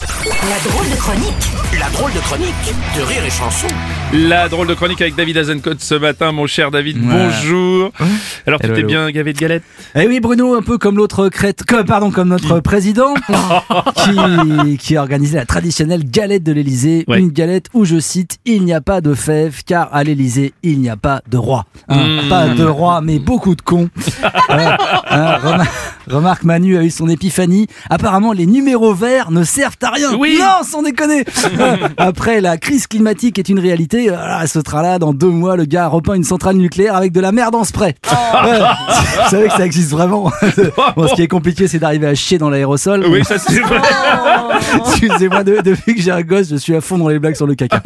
La drôle de chronique La drôle de chronique de Rire et Chanson. La drôle de chronique avec David Azencote ce matin, mon cher David, Ouais. bonjour. Alors tu Hello, t'es hello. bien gavé de galettes Eh oui, Bruno, un peu comme l'autre crête, que- pardon, comme notre président, qui, qui a organisé la traditionnelle galette de l'Élysée. Ouais. Une galette où, je cite, il n'y a pas de fèves, car à l'Élysée, il n'y a pas de roi. Hein, Mmh. Pas de roi, mais beaucoup de cons. Hein, remar- remarque, Manu a eu son épiphanie. Apparemment, les numéros verts ne servent à rien. Oui. Non, sans déconner. Après, la crise climatique est une réalité. Voilà, ce sera-là, dans deux mois, le gars repeint une centrale nucléaire avec de la merde en spray. Ouais, vous savez que ça existe vraiment. Bon, ce qui est compliqué, c'est d'arriver à chier dans l'aérosol. Oui, ça c'est vrai. Excusez-moi, de- depuis que j'ai un gosse, je suis à fond dans les blagues sur le caca.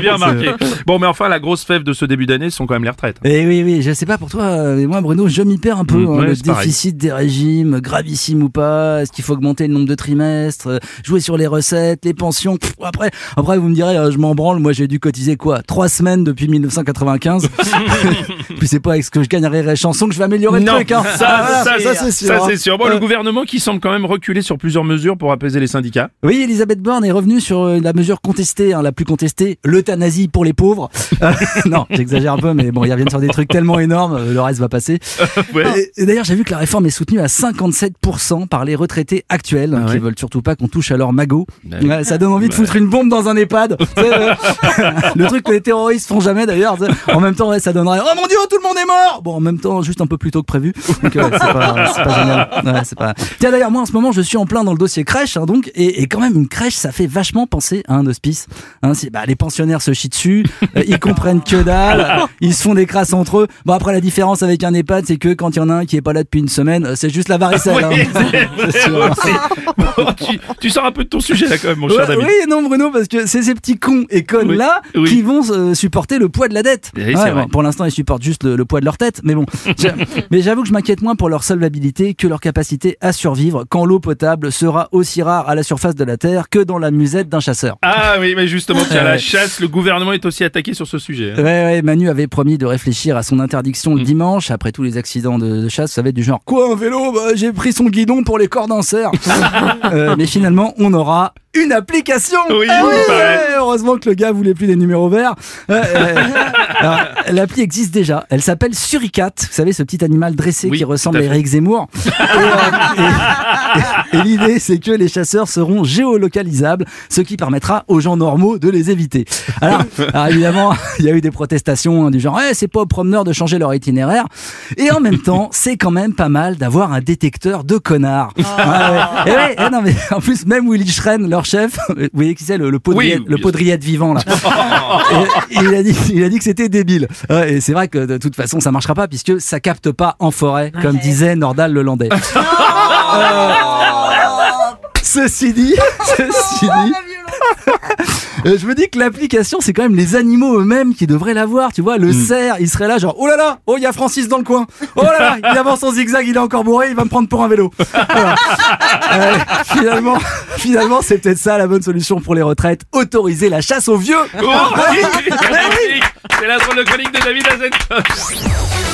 Bien remarqué. Bon, mais enfin, la grosse fève de ce début d'année, ce sont quand même les retraites. Et Eh oui, oui, je sais pas pour toi, mais moi, Bruno, je m'y perds un peu. Mm, hein, ouais, le pareil. déficit des régimes, gravissime ou pas, est-ce qu'il faut augmenter le nombre de trimestres, euh, jouer sur les recettes, les pensions. Pff, après, après, vous me direz, euh, je m'en branle, moi j'ai dû cotiser quoi Trois semaines depuis 1995. Puis c'est pas avec ce que je gagnerai les chansons que je vais améliorer Non, le truc. Hein. ça, Ah, ça, voilà, c'est sûr. ça, hein. c'est sûr. Bon, Euh, le gouvernement qui semble quand même reculer sur plusieurs mesures pour apaiser les syndicats. Oui, Elisabeth Borne est revenue sur euh, la mesure contestée, hein, la plus contestée, l'euthanasie pour les pauvres. Euh, non, j'exagère un peu, mais bon, ils reviennent sur des trucs tellement énormes, euh, le reste va passer. Ouais. D'ailleurs, j'ai vu que la réforme est soutenue à 57% par les retraités actuels, hein, Ah qui ouais. veulent surtout pas qu'on touche à leur magot. Bah. Ouais, ça donne envie de foutre une bombe dans un EHPAD. Euh, le truc que les terroristes font jamais d'ailleurs. En même temps, ouais, ça donnerait Oh mon dieu, tout le monde est mort Bon, en même temps, juste un peu plus tôt que prévu. Donc, c'est pas, c'est pas génial. C'est pas... Tiens, d'ailleurs, moi en ce moment, je suis en plein dans le dossier crèche, hein, donc, et, et quand même, une crèche, ça fait vachement penser à un hospice. Hein, bah, les pensionnaires se chient dessus, euh, ils comprennent que dalle, ils se font des crasses entre eux. Bon, après, la différence avec un EHPAD, c'est que quand il y en a un qui est pas là depuis une semaine, euh, c'est juste la varicelle. hein. Oui, sûr. Bon, tu, tu sors un peu de ton sujet là quand même, mon cher Ouais, David. oui, non, Bruno, parce que c'est ces petits cons et connes Oui, là oui. qui vont euh, supporter le poids de la dette. Pour l'instant, ils supportent juste le, le poids de leur tête, mais bon. Mais j'avoue que je m'inquiète moins pour leur solvabilité que leur capacité à survivre quand l'eau potable sera aussi rare à la surface de la terre que dans la musette d'un chasseur. Ah oui, mais justement, tiens, la chasse, le gouvernement est aussi attaqué sur ce sujet. hein. Ouais, ouais, Manu avait promis de réfléchir à son interdiction Mm. le dimanche après tous les accidents de, de chasse. Ça va être du genre quoi un vélo Bah, J'ai pris son guidon pour les cordes d'un cerf. Euh, mais finalement, on aura une application. Oui, Ah paraît. heureusement que le gars voulait plus des numéros verts. Euh, euh, L'appli existe déjà. Elle s'appelle Suricat. Vous savez, ce petit animal dressé Oui, qui ressemble à. Eric Zemmour. Et, euh, et- et l'idée, c'est que les chasseurs seront géolocalisables, ce qui permettra aux gens normaux de les éviter. Alors, alors évidemment, il y a eu des protestations hein, du genre, ouais, c'est pas aux promeneurs de changer leur itinéraire. Et en même temps, c'est quand même pas mal d'avoir un détecteur de connards. Ah ouais. Et ouais, eh non, mais en plus, même Willy Schren, leur chef, vous voyez qui c'est, le, le podriette, Oui, le bien podriette vivant, là. Et il a dit, il a dit que c'était débile. Et c'est vrai que de toute façon, ça marchera pas puisque ça capte pas en forêt, comme disait Nordal le Landais. Euh, Ceci dit, ceci dit, euh, je me dis que l'application, c'est quand même les animaux eux-mêmes qui devraient l'avoir. Tu vois, le cerf, il serait là, genre, oh là là, oh, il y a Francis dans le coin. Oh là là, il avance en zigzag, il est encore bourré, il va me prendre pour un vélo. Voilà. Euh, finalement, finalement, c'est peut-être ça la bonne solution pour les retraites. Autoriser la chasse aux vieux. Oh, magnifique. C'est la drôle de chronique de David Azencote.